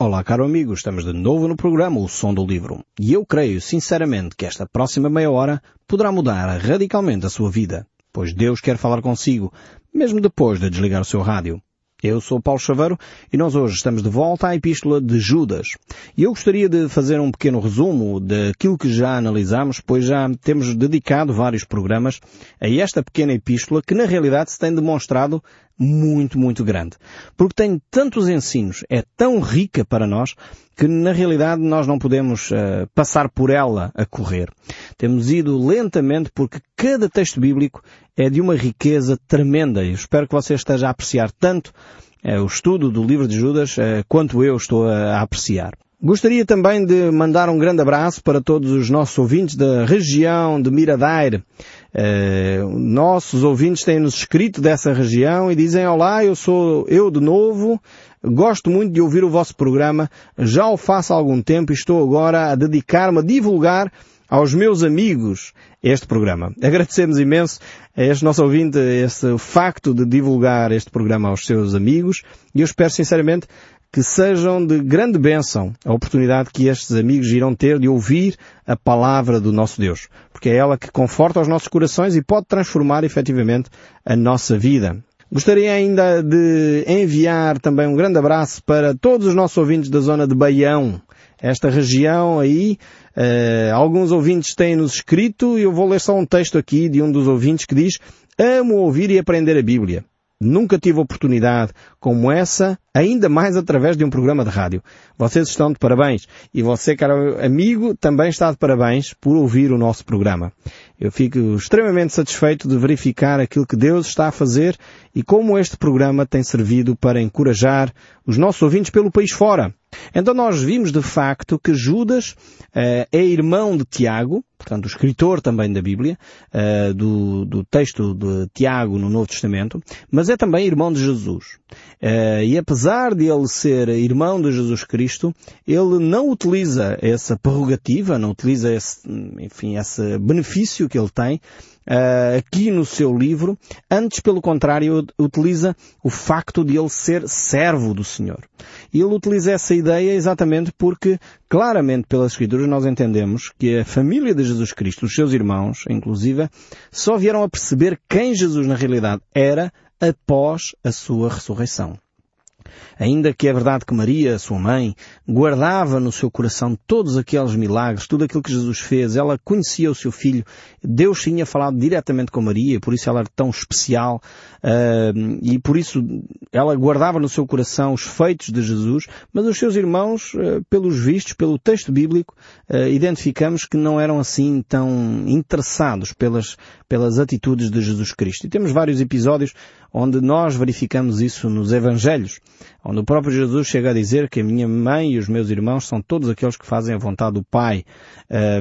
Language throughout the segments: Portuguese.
Olá, caro amigo, estamos de novo no programa O Som do Livro. E eu creio, sinceramente, que esta próxima meia hora poderá mudar radicalmente a sua vida, pois Deus quer falar consigo, mesmo depois de desligar o seu rádio. Eu sou Paulo Chaveiro e nós hoje estamos de volta à Epístola de Judas. E eu gostaria de fazer um pequeno resumo daquilo que já analisamos, pois já temos dedicado vários programas a esta pequena epístola que na realidade se tem demonstrado muito, muito grande. Porque tem tantos ensinos, é tão rica para nós, que na realidade nós não podemos uh, passar por ela a correr. Temos ido lentamente porque cada texto bíblico é de uma riqueza tremenda. Eu espero que você esteja a apreciar tanto uh, o estudo do livro de Judas uh, quanto eu estou a, a apreciar. Gostaria também de mandar um grande abraço para todos os nossos ouvintes da região de Miradaire. Uh, nossos ouvintes têm-nos escrito dessa região e dizem Olá, eu sou eu de novo, gosto muito de ouvir o vosso programa, já o faço há algum tempo e estou agora a dedicar-me a divulgar aos meus amigos este programa. Agradecemos imenso a este nosso ouvinte esse facto de divulgar este programa aos seus amigos. E eu espero sinceramente que sejam de grande bênção a oportunidade que estes amigos irão ter de ouvir a palavra do nosso Deus. Porque é ela que conforta os nossos corações e pode transformar efetivamente a nossa vida. Gostaria ainda de enviar também um grande abraço para todos os nossos ouvintes da zona de Baião. Esta região aí, uh, alguns ouvintes têm-nos escrito e eu vou ler só um texto aqui de um dos ouvintes que diz Amo ouvir e aprender a Bíblia. Nunca tive oportunidade como essa, ainda mais através de um programa de rádio. Vocês estão de parabéns. E você, caro amigo, também está de parabéns por ouvir o nosso programa. Eu fico extremamente satisfeito de verificar aquilo que Deus está a fazer e como este programa tem servido para encorajar os nossos ouvintes pelo país fora. Então nós vimos de facto que Judas uh, é irmão de Tiago, portanto o escritor também da Bíblia, uh, do, do, texto de Tiago no Novo Testamento, mas é também irmão de Jesus. Uh, e apesar de ele ser irmão de Jesus Cristo, ele não utiliza essa prerrogativa, não utiliza esse, enfim, esse benefício que ele tem uh, aqui no seu livro, antes, pelo contrário, utiliza o facto de ele ser servo do Senhor. Ele utiliza essa ideia exatamente porque, claramente pelas Escrituras, nós entendemos que a família de Jesus Cristo, os seus irmãos, inclusive, só vieram a perceber quem Jesus na realidade era após a sua ressurreição. Ainda que é verdade que Maria, sua mãe, guardava no seu coração todos aqueles milagres, tudo aquilo que Jesus fez, ela conhecia o seu filho, Deus tinha falado diretamente com Maria, por isso ela era tão especial, uh, e por isso ela guardava no seu coração os feitos de Jesus, mas os seus irmãos, uh, pelos vistos, pelo texto bíblico, uh, identificamos que não eram assim tão interessados pelas, pelas atitudes de Jesus Cristo. E temos vários episódios onde nós verificamos isso nos Evangelhos, onde o próprio Jesus chega a dizer que a minha mãe e os meus irmãos são todos aqueles que fazem a vontade do Pai.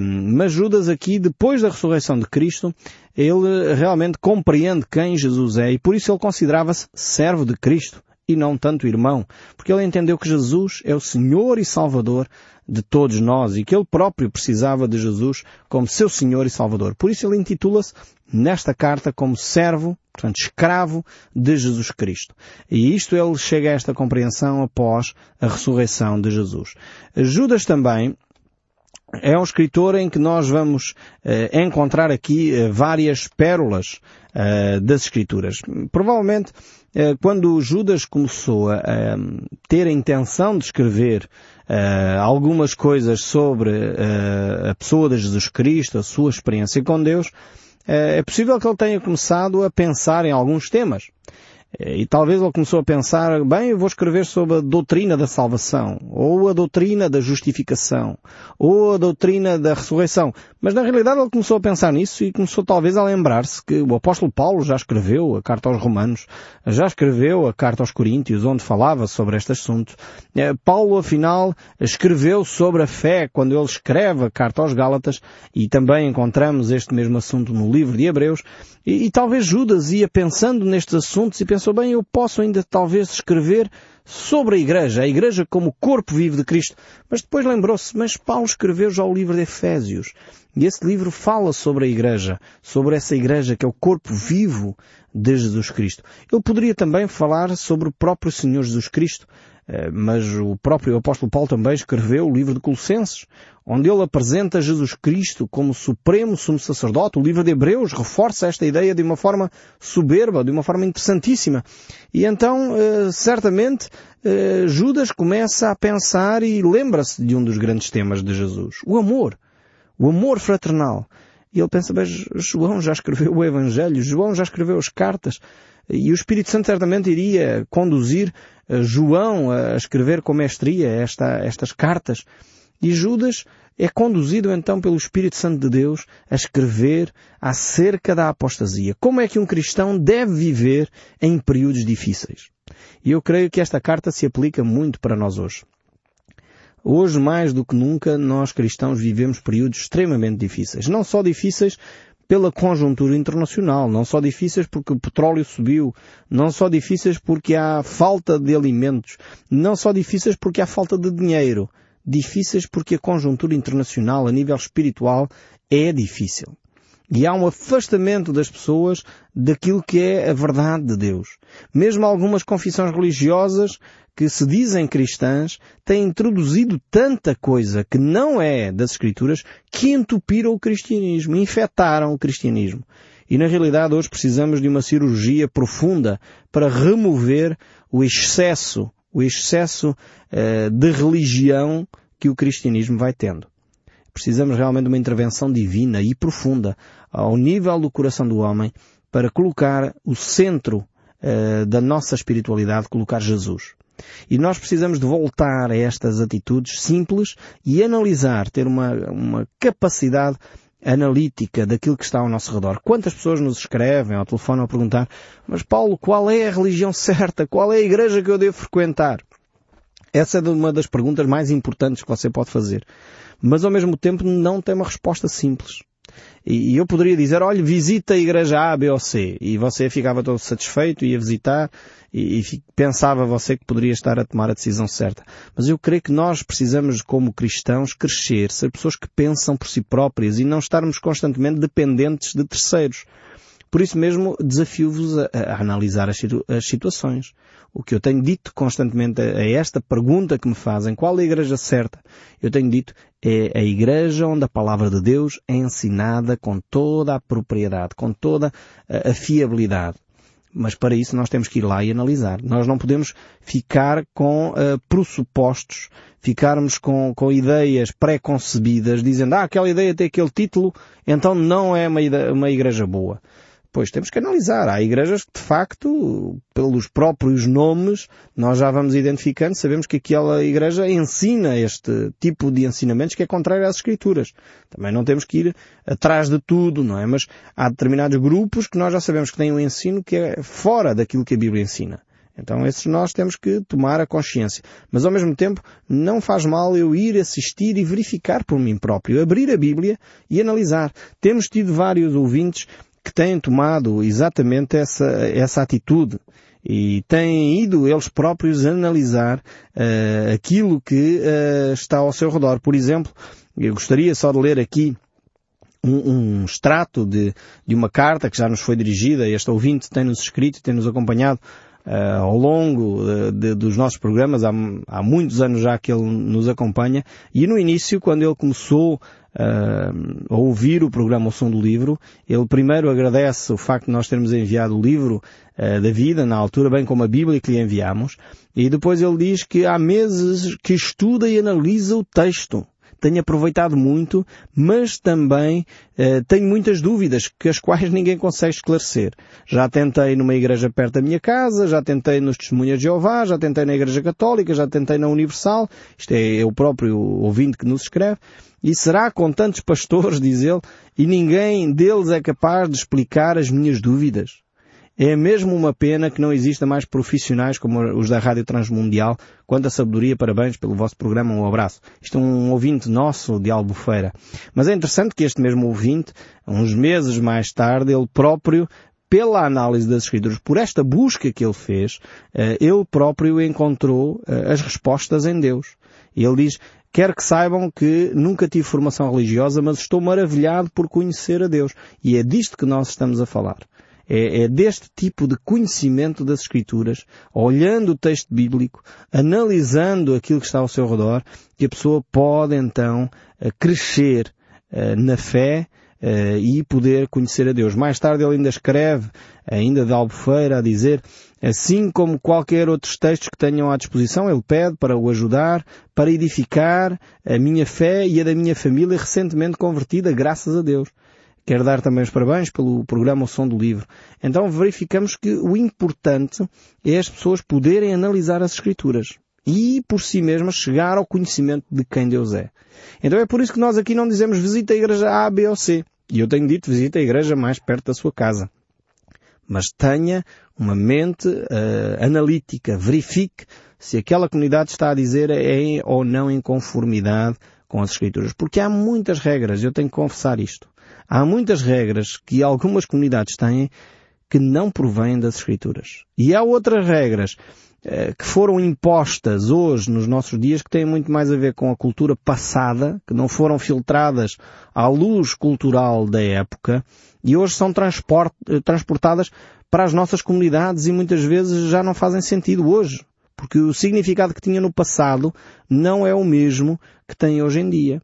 mas Judas aqui, depois da ressurreição de Cristo, ele realmente compreende quem Jesus é e por isso ele considerava-se servo de Cristo e não tanto irmão, porque ele entendeu que Jesus é o Senhor e Salvador de todos nós e que ele próprio precisava de Jesus como seu Senhor e Salvador. Por isso ele intitula-se nesta carta como servo, portanto escravo de Jesus Cristo. E isto ele chega a esta compreensão após a ressurreição de Jesus. Judas também é um escritor em que nós vamos uh, encontrar aqui uh, várias pérolas uh, das escrituras. Provavelmente quando Judas começou a ter a intenção de escrever algumas coisas sobre a pessoa de Jesus Cristo, a sua experiência com Deus, é possível que ele tenha começado a pensar em alguns temas. E talvez ele começou a pensar, bem, eu vou escrever sobre a doutrina da salvação, ou a doutrina da justificação, ou a doutrina da ressurreição. Mas na realidade ele começou a pensar nisso e começou talvez a lembrar-se que o apóstolo Paulo já escreveu a carta aos Romanos, já escreveu a carta aos Coríntios, onde falava sobre este assunto. É, Paulo, afinal, escreveu sobre a fé quando ele escreve a carta aos Gálatas, e também encontramos este mesmo assunto no livro de Hebreus, e, e talvez Judas ia pensando nestes assuntos e pensou, bem, eu posso ainda talvez escrever sobre a Igreja, a Igreja como corpo vivo de Cristo. Mas depois lembrou-se, mas Paulo escreveu já o livro de Efésios. E esse livro fala sobre a Igreja, sobre essa Igreja que é o corpo vivo de Jesus Cristo. Ele poderia também falar sobre o próprio Senhor Jesus Cristo, mas o próprio apóstolo Paulo também escreveu o livro de Colossenses, onde ele apresenta Jesus Cristo como supremo sumo sacerdote. O livro de Hebreus reforça esta ideia de uma forma soberba, de uma forma interessantíssima. E então, eh, certamente, eh, Judas começa a pensar e lembra-se de um dos grandes temas de Jesus. O amor. O amor fraternal. E ele pensa, mas João já escreveu o Evangelho, João já escreveu as cartas, e o Espírito Santo certamente iria conduzir eh, João a escrever com mestria esta, estas cartas. E Judas é conduzido então pelo Espírito Santo de Deus a escrever acerca da apostasia. Como é que um cristão deve viver em períodos difíceis? E eu creio que esta carta se aplica muito para nós hoje. Hoje, mais do que nunca, nós cristãos vivemos períodos extremamente difíceis. Não só difíceis pela conjuntura internacional, não só difíceis porque o petróleo subiu, não só difíceis porque há falta de alimentos, não só difíceis porque há falta de dinheiro, difíceis porque a conjuntura internacional a nível espiritual é difícil. E há um afastamento das pessoas daquilo que é a verdade de Deus. Mesmo algumas confissões religiosas que se dizem cristãs têm introduzido tanta coisa que não é das Escrituras que entupiram o cristianismo, infectaram o cristianismo. E na realidade hoje precisamos de uma cirurgia profunda para remover o excesso, o excesso uh, de religião que o cristianismo vai tendo. Precisamos realmente de uma intervenção divina e profunda ao nível do coração do homem para colocar o centro uh, da nossa espiritualidade, colocar Jesus. E nós precisamos de voltar a estas atitudes simples e analisar, ter uma, uma capacidade analítica daquilo que está ao nosso redor. Quantas pessoas nos escrevem ao telefone a perguntar, mas Paulo, qual é a religião certa? Qual é a igreja que eu devo frequentar? Essa é uma das perguntas mais importantes que você pode fazer. Mas ao mesmo tempo não tem uma resposta simples. E eu poderia dizer, olha, visita a igreja A, B ou C. E você ficava todo satisfeito, ia visitar e, e pensava você que poderia estar a tomar a decisão certa. Mas eu creio que nós precisamos, como cristãos, crescer, ser pessoas que pensam por si próprias e não estarmos constantemente dependentes de terceiros. Por isso mesmo, desafio-vos a, a, analisar as, as, situações. O que eu tenho dito constantemente a, a esta pergunta que me fazem, qual é a igreja certa? Eu tenho dito, é a igreja onde a palavra de Deus é ensinada com toda a propriedade, com toda a fiabilidade. Mas para isso nós temos que ir lá e analisar. Nós não podemos ficar com uh, pressupostos, ficarmos com, com ideias pré-concebidas, dizendo, ah, aquela ideia tem aquele título, então não é uma, uma igreja boa. Pois temos que analisar. Há igrejas que, de facto, pelos próprios nomes, nós já vamos identificando, sabemos que aquela igreja ensina este tipo de ensinamentos que é contrário às Escrituras. Também não temos que ir atrás de tudo, não é? Mas há determinados grupos que nós já sabemos que têm um ensino que é fora daquilo que a Bíblia ensina. Então esses nós temos que tomar a consciência. Mas ao mesmo tempo não faz mal eu ir assistir e verificar por mim próprio, abrir a Bíblia e analisar. Temos tido vários ouvintes que têm tomado exatamente essa, essa atitude e têm ido eles próprios analisar uh, aquilo que uh, está ao seu redor. Por exemplo, eu gostaria só de ler aqui um, um extrato de, de uma carta que já nos foi dirigida, este ouvinte tem-nos escrito tem-nos acompanhado uh, ao longo de, dos nossos programas, há, há muitos anos já que ele nos acompanha, e no início, quando ele começou uh, ouvir o programa O Som do Livro. Ele primeiro agradece o facto de nós termos enviado o livro uh, da vida, na altura, bem como a Bíblia que lhe enviamos. E depois ele diz que há meses que estuda e analisa o texto tenho aproveitado muito, mas também uh, tenho muitas dúvidas que as quais ninguém consegue esclarecer. Já tentei numa igreja perto da minha casa, já tentei nos Testemunhas de Jeová, já tentei na Igreja Católica, já tentei na Universal. Isto é, é o próprio ouvinte que nos escreve. E será com tantos pastores, diz ele, e ninguém deles é capaz de explicar as minhas dúvidas? É mesmo uma pena que não exista mais profissionais como os da Rádio Transmundial. Quanta sabedoria, parabéns pelo vosso programa, um abraço. Isto é um ouvinte nosso de Albufeira. Mas é interessante que este mesmo ouvinte, uns meses mais tarde, ele próprio pela análise das escrituras, por esta busca que ele fez, eh, ele próprio encontrou eh, as respostas em Deus. E ele diz, Quero que saibam que nunca tive formação religiosa, mas estou maravilhado por conhecer a Deus. E é disto que nós estamos a falar. É, é deste tipo de conhecimento das Escrituras, olhando o texto bíblico, analisando aquilo que está ao seu redor, que a pessoa pode então eh, crescer eh, na fé uh, e poder conhecer a Deus. Mais tarde ele ainda escreve, ainda de Albufeira, a dizer, assim como qualquer outros textos que tenham à disposição, ele pede para o ajudar, para edificar a minha fé e a da minha família recentemente convertida, graças a Deus. Quero dar também os parabéns pelo programa O Som do Livro. Então verificamos que o importante é as pessoas poderem analisar as Escrituras e, por si mesmas, chegar ao conhecimento de quem Deus é. Então é por isso que nós aqui não dizemos visita a igreja A, B ou C. E eu tenho dito visita a igreja mais perto da sua casa. Mas tenha uma mente uh, analítica, verifique se aquela comunidade está a dizer é ou não em conformidade com as Escrituras. Porque há muitas regras, eu tenho que confessar isto. Há muitas regras que algumas comunidades têm que não provêm das Escrituras. E há outras regras eh, que foram impostas hoje nos nossos dias que têm muito mais a ver com a cultura passada, que não foram filtradas à luz cultural da época e hoje são eh, transportadas para as nossas comunidades e muitas vezes já não fazem sentido hoje. Porque o significado que tinha no passado não é o mesmo que tem hoje em dia.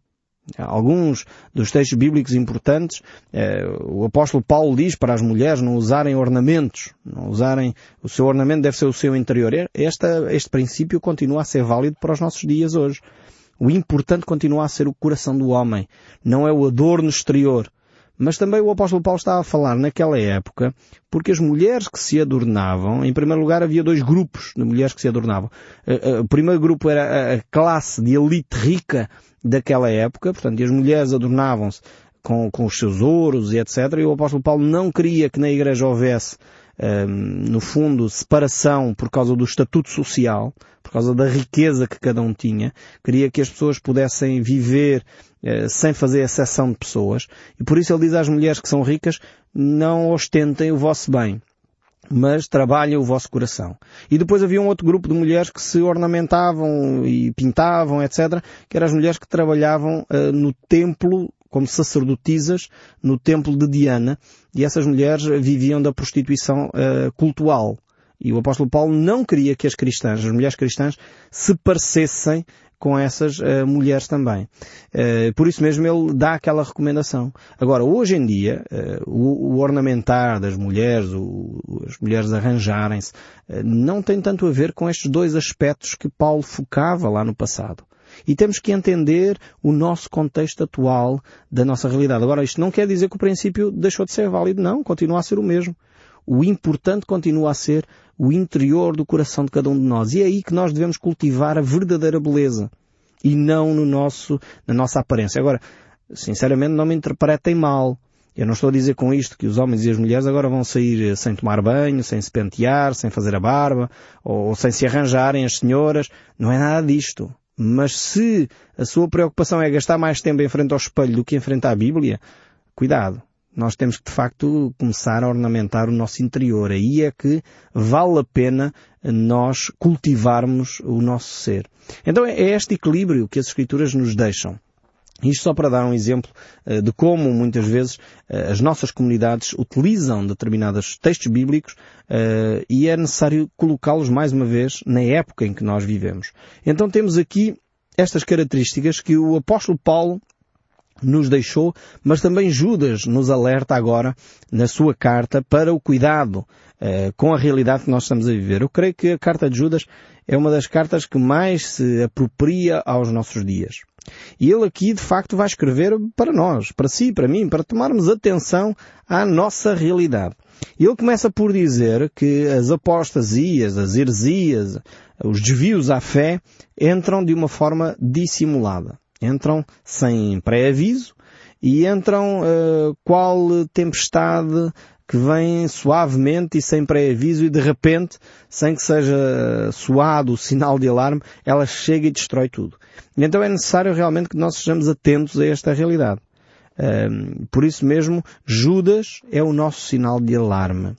Alguns dos textos bíblicos importantes, eh, o apóstolo Paulo diz para as mulheres não usarem ornamentos, não usarem, o seu ornamento deve ser o seu interior. Esta, este princípio continua a ser válido para os nossos dias hoje. O importante continua a ser o coração do homem, não é o adorno exterior. Mas também o apóstolo Paulo estava a falar naquela época, porque as mulheres que se adornavam, em primeiro lugar havia dois grupos de mulheres que se adornavam. Eh, eh, o primeiro grupo era a classe de elite rica daquela época, portanto, e as mulheres adornavam-se com, com os seus ouros e etc. E o apóstolo Paulo não queria que na igreja houvesse, no fundo, separação por causa do estatuto social, por causa da riqueza que cada um tinha. Queria que as pessoas pudessem viver uh, sem fazer exceção de pessoas. E por isso ele diz às mulheres que são ricas, não ostentem o vosso bem mas trabalha o vosso coração. E depois havia um outro grupo de mulheres que se ornamentavam e pintavam, etc., que eram as mulheres que trabalhavam uh, no templo como sacerdotisas no templo de Diana, e essas mulheres viviam da prostituição uh, cultual. E o apóstolo Paulo não queria que as cristãs, as mulheres cristãs, se parecessem com essas uh, mulheres também. Uh, por isso mesmo ele dá aquela recomendação. Agora, hoje em dia, uh, o, o, ornamentar das mulheres, o, as mulheres arranjarem-se, não tem tanto a ver com estes dois aspectos que Paulo focava lá no passado. E temos que entender o nosso contexto atual da nossa realidade. Agora, isto não quer dizer que o princípio deixou de ser válido. Não, continua a ser o mesmo. O importante continua a ser o interior do coração de cada um de nós. E é aí que nós devemos cultivar a verdadeira beleza. E não no nosso, na nossa aparência. Agora, sinceramente, não me interpretem mal. Eu não estou a dizer com isto que os homens e as mulheres agora vão sair sem tomar banho, sem se pentear, sem fazer a barba, ou sem se arranjarem as senhoras. Não é nada disto. Mas se a sua preocupação é gastar mais tempo em frente ao espelho do que em frente à Bíblia, cuidado. Nós temos que de facto começar a ornamentar o nosso interior. Aí é que vale a pena nós cultivarmos o nosso ser. Então é este equilíbrio que as Escrituras nos deixam. Isto só para dar um exemplo uh, de como muitas vezes uh, as nossas comunidades utilizam determinados textos bíblicos uh, e é necessário colocá-los mais uma vez na época em que nós vivemos. Então temos aqui estas características que o apóstolo Paulo nos deixou, mas também Judas nos alerta agora na sua carta para o cuidado com a realidade que nós estamos a viver. Eu creio que a carta de Judas é uma das cartas que mais se apropria aos nossos dias. E ele aqui de facto vai escrever para nós, para si, para mim, para tomarmos atenção à nossa realidade. Ele começa por dizer que as apostasias, as heresias, os desvios à fé entram de uma forma dissimulada entram sem pré-aviso e entram uh, qual tempestade que vem suavemente e sem pré-aviso e de repente, sem que seja suado o sinal de alarme, ela chega e destrói tudo. Então é necessário realmente que nós sejamos atentos a esta realidade. Uh, por isso mesmo, Judas é o nosso sinal de alarme.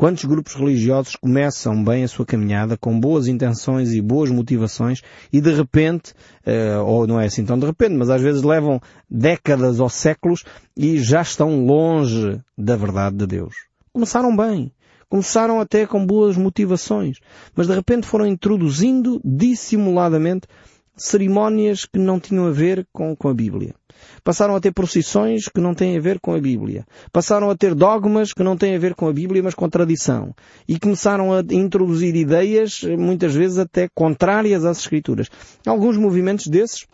Quantos grupos religiosos começam bem a sua caminhada com boas intenções e boas motivações e de repente, uh, ou não é assim tão de repente, mas às vezes levam décadas ou séculos e já estão longe da verdade de Deus. começaram bem. Começaram até com boas motivações. Mas de repente foram introduzindo dissimuladamente cerimónias que não tinham a ver com, com a Bíblia. Passaram a ter procissões que não têm a ver com a Bíblia. Passaram a ter dogmas que não têm a ver com a Bíblia, mas com tradição. E começaram a introduzir ideias, muitas vezes até contrárias às Escrituras. Alguns movimentos desses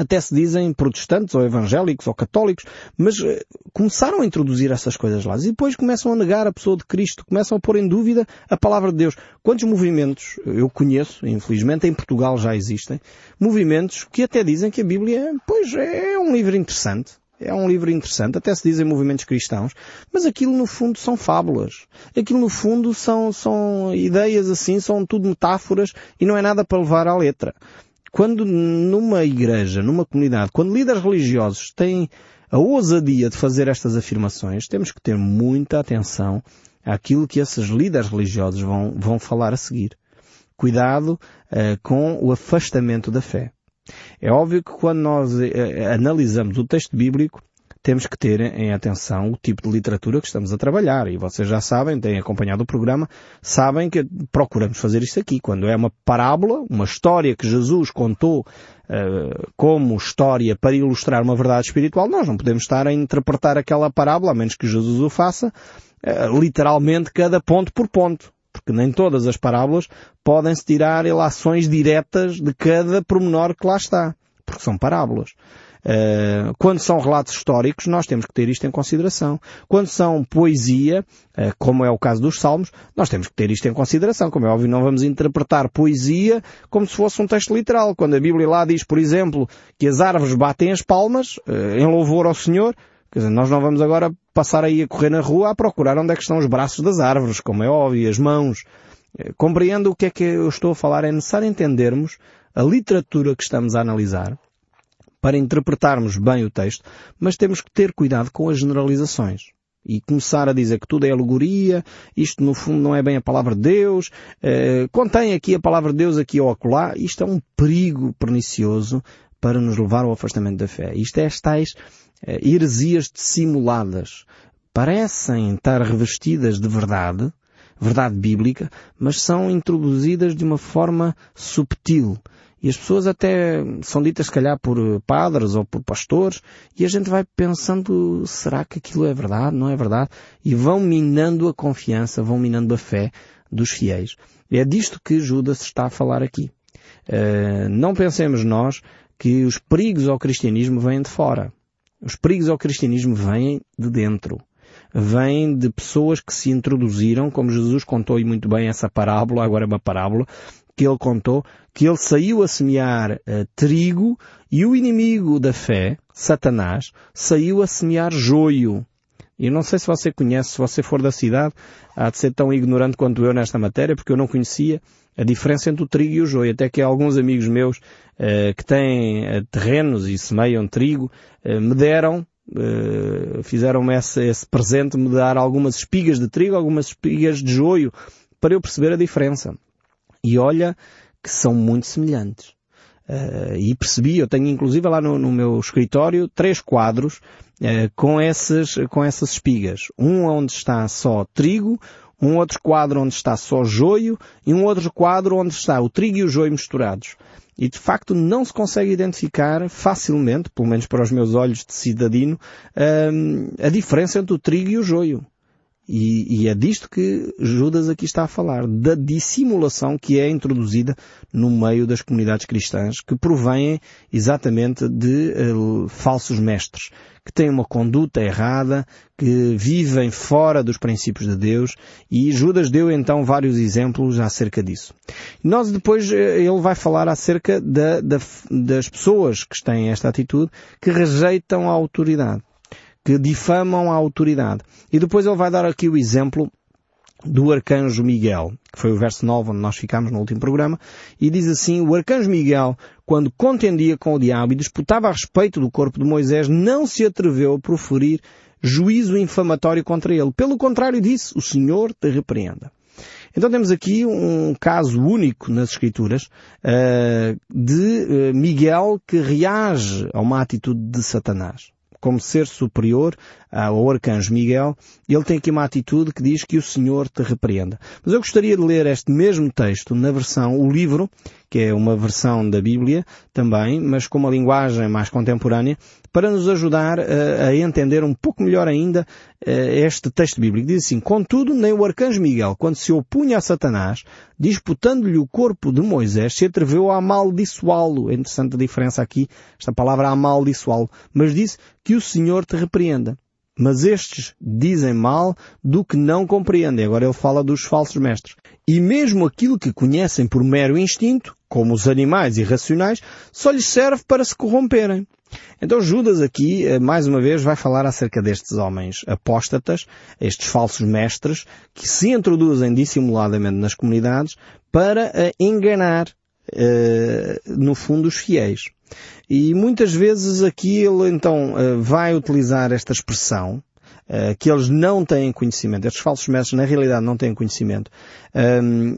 até se dizem protestantes ou evangélicos ou católicos, mas uh, começaram a introduzir essas coisas lá e depois começam a negar a pessoa de Cristo, começam a pôr em dúvida a palavra de Deus. Quantos movimentos eu conheço, infelizmente em Portugal já existem, movimentos que até dizem que a Bíblia, pois, é um livro interessante. É um livro interessante, até se dizem movimentos cristãos, mas aquilo no fundo são fábulas. Aquilo no fundo são, são ideias assim, são tudo metáforas e não é nada para levar à letra quando numa igreja, numa comunidade, quando líderes religiosos têm a ousadia de fazer estas afirmações, temos que ter muita atenção àquilo que esses líderes religiosos vão, vão falar a seguir. Cuidado uh, com o afastamento da fé. É óbvio que quando nós uh, analisamos o texto bíblico, temos que ter em atenção o tipo de literatura que estamos a trabalhar. E vocês já sabem, têm acompanhado o programa, sabem que procuramos fazer isto aqui. Quando é uma parábola, uma história que Jesus contou uh, como história para ilustrar uma verdade espiritual, nós não podemos estar a interpretar aquela parábola, a menos que Jesus o faça, uh, literalmente cada ponto por ponto porque nem todas as parábolas podem-se tirar ilações diretas de cada pormenor que lá está, porque são parábolas. Uh, quando são relatos históricos, nós temos que ter isto em consideração. Quando são poesia, uh, como é o caso dos Salmos, nós temos que ter isto em consideração. Como é óbvio, não vamos interpretar poesia como se fosse um texto literal. Quando a Bíblia lá diz, por exemplo, que as árvores batem as palmas, uh, em louvor ao Senhor, quer dizer, nós não vamos agora passar aí a correr na rua a procurar onde é que estão os braços das árvores, como é óbvio, as mãos. Compreendo o que é que eu estou a falar. É necessário entendermos a literatura que estamos a analisar para interpretarmos bem o texto, mas temos que ter cuidado com as generalizações. E começar a dizer que tudo é alegoria, isto no fundo não é bem a palavra de Deus, eh, contém aqui a palavra de Deus aqui ou acolá, isto é um perigo pernicioso para nos levar ao afastamento da fé. Isto é as tais eh, heresias dissimuladas. Parecem estar revestidas de verdade, verdade bíblica, mas são introduzidas de uma forma subtil, e as pessoas até são ditas, se calhar, por padres ou por pastores, e a gente vai pensando, será que aquilo é verdade? Não é verdade? E vão minando a confiança, vão minando a fé dos fiéis. É disto que Judas está a falar aqui. Uh, não pensemos nós que os perigos ao cristianismo vêm de fora. Os perigos ao cristianismo vêm de dentro. Vêm de pessoas que se introduziram, como Jesus contou e muito bem essa parábola, agora é uma parábola, que ele contou, que ele saiu a semear uh, trigo e o inimigo da fé, Satanás, saiu a semear joio. E não sei se você conhece, se você for da cidade, há de ser tão ignorante quanto eu nesta matéria, porque eu não conhecia a diferença entre o trigo e o joio. Até que alguns amigos meus uh, que têm uh, terrenos e semeiam trigo me deram fizeram-me esse, esse, presente, me dar algumas espigas de trigo, algumas espigas de joio, para eu perceber a diferença. E olha que são muito semelhantes. Uh, e percebi, eu tenho inclusive lá no, no meu escritório três quadros uh, com essas, com essas espigas. Um onde está só trigo, um outro quadro onde está só joio e um outro quadro onde está o trigo e o joio misturados. E de facto não se consegue identificar facilmente, pelo menos para os meus olhos de cidadino, uh, a diferença entre o trigo e o joio. E, e, é disto que Judas aqui está a falar, da dissimulação que é introduzida no meio das comunidades cristãs, que provém exatamente de uh, falsos mestres, que têm uma conduta errada, que vivem fora dos princípios de Deus, e Judas deu então vários exemplos acerca disso. Nós depois, eh, ele vai falar acerca da, da, das pessoas que têm esta atitude, que rejeitam a autoridade que difamam a autoridade. E depois ele vai dar aqui o exemplo do arcanjo Miguel, que foi o verso 9 onde nós ficámos no último programa, e diz assim, o arcanjo Miguel, quando contendia com o diabo e disputava a respeito do corpo de Moisés, não se atreveu a proferir juízo infamatório contra ele. Pelo contrário disse, o Senhor te repreenda. Então temos aqui um caso único nas Escrituras uh, de uh, Miguel que reage a uma atitude de Satanás como ser superior ao arcanjo Miguel, ele tem aqui uma atitude que diz que o Senhor te repreenda. Mas eu gostaria de ler este mesmo texto na versão, o livro, que é uma versão da Bíblia também, mas com uma linguagem mais contemporânea, para nos ajudar a, eh, a entender um pouco melhor ainda eh, este texto bíblico. Diz assim, contudo, nem o arcanjo Miguel, quando se opunha a Satanás, disputando-lhe o corpo de Moisés, se atreveu a amaldiçoá-lo. É interessante a diferença aqui, esta palavra amaldiçoá-lo. Mas disse que o Senhor te repreenda. Mas estes dizem mal do que não compreendem. Agora ele fala dos falsos mestres. E mesmo aquilo que conhecem por mero instinto, como os animais irracionais, só lhes serve para se corromperem. Então Judas aqui, eh, mais uma vez, vai falar acerca destes homens apóstatas, estes falsos mestres, que se introduzem dissimuladamente nas comunidades para eh, enganar, eh, no fundo, os fiéis. E muitas vezes aqui ele então vai utilizar esta expressão, que eles não têm conhecimento. Estes falsos mestres, na realidade, não têm conhecimento.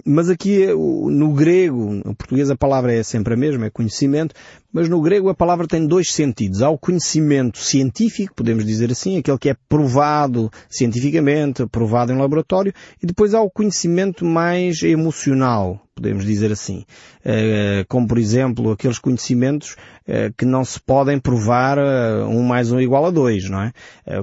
mas aqui, no grego, no português a palavra é sempre a mesma, é conhecimento, mas no grego a palavra tem dois sentidos. Há o conhecimento científico, podemos dizer assim, aquele que é provado cientificamente, provado em laboratório, e depois há o conhecimento mais emocional, podemos dizer assim. Eh, como por exemplo aqueles conhecimentos eh, que não se podem provar eh, um mais um igual a dois, não é?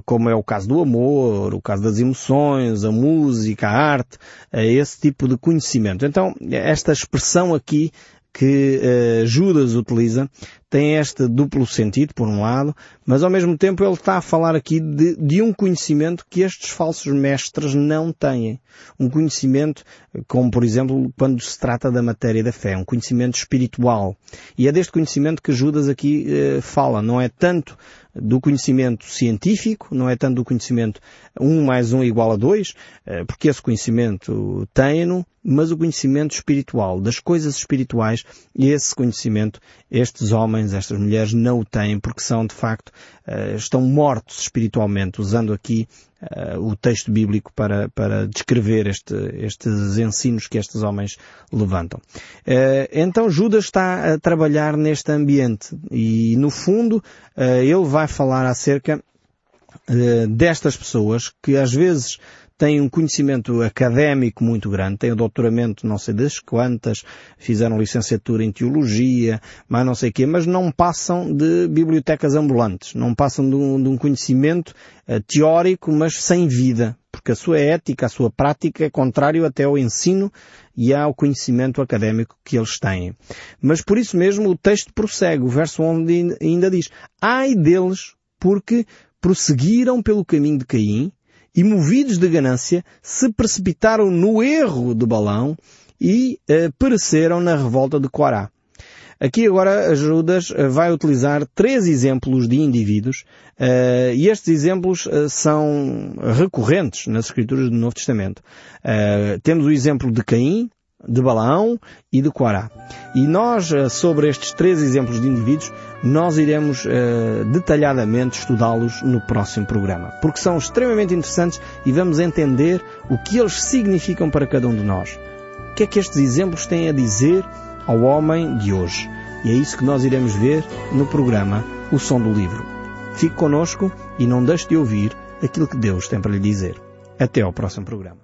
Como é o caso do amor, o caso das emoções, a música, a arte, esse tipo de conhecimento. Então, esta expressão aqui que uh, Judas utiliza tem este duplo sentido, por um lado, mas ao mesmo tempo ele está a falar aqui de, de, um conhecimento que estes falsos mestres não têm. Um conhecimento, como por exemplo, quando se trata da matéria da fé, um conhecimento espiritual. E é deste conhecimento que Judas aqui uh, fala, não é tanto do conhecimento científico, não é tanto do conhecimento um mais um igual a dois, uh, porque esse conhecimento tem-no, mas o conhecimento espiritual, das coisas espirituais, esse conhecimento estes homens, estas mulheres não o têm porque são de facto, uh, estão mortos espiritualmente, usando aqui uh, o texto bíblico para, para descrever este, estes ensinos que estes homens levantam. Uh, então Judas está a trabalhar neste ambiente e no fundo ele vai falar acerca destas pessoas que às vezes têm um conhecimento académico muito grande, têm o doutoramento não sei das quantas, fizeram licenciatura em teologia, mas não sei o quê, mas não passam de bibliotecas ambulantes, não passam de um, de um conhecimento uh, teórico, mas sem vida, porque a sua ética, a sua prática é contrário até ao ensino e ao conhecimento académico que eles têm. Mas por isso mesmo o texto prossegue, o verso 11 ainda diz, ai deles porque prosseguiram pelo caminho de Caim e movidos de ganância se precipitaram no erro de Balão e eh, pereceram na revolta de Corá. Aqui agora Judas eh, vai utilizar três exemplos de indivíduos uh, e estes exemplos uh, são recorrentes nas escrituras do Novo Testamento. Uh, temos o exemplo de Caim, de Balaão e de Corá. E nós, eh, sobre estes três exemplos de indivíduos, nós iremos uh, detalhadamente estudá-los no próximo programa, porque são extremamente interessantes e vamos entender o que eles significam para cada um de nós. O que é que estes exemplos têm a dizer ao homem de hoje? E é isso que nós iremos ver no programa O Som do Livro. Fique conosco e não deixe de ouvir aquilo que Deus tem para lhe dizer. Até ao próximo programa.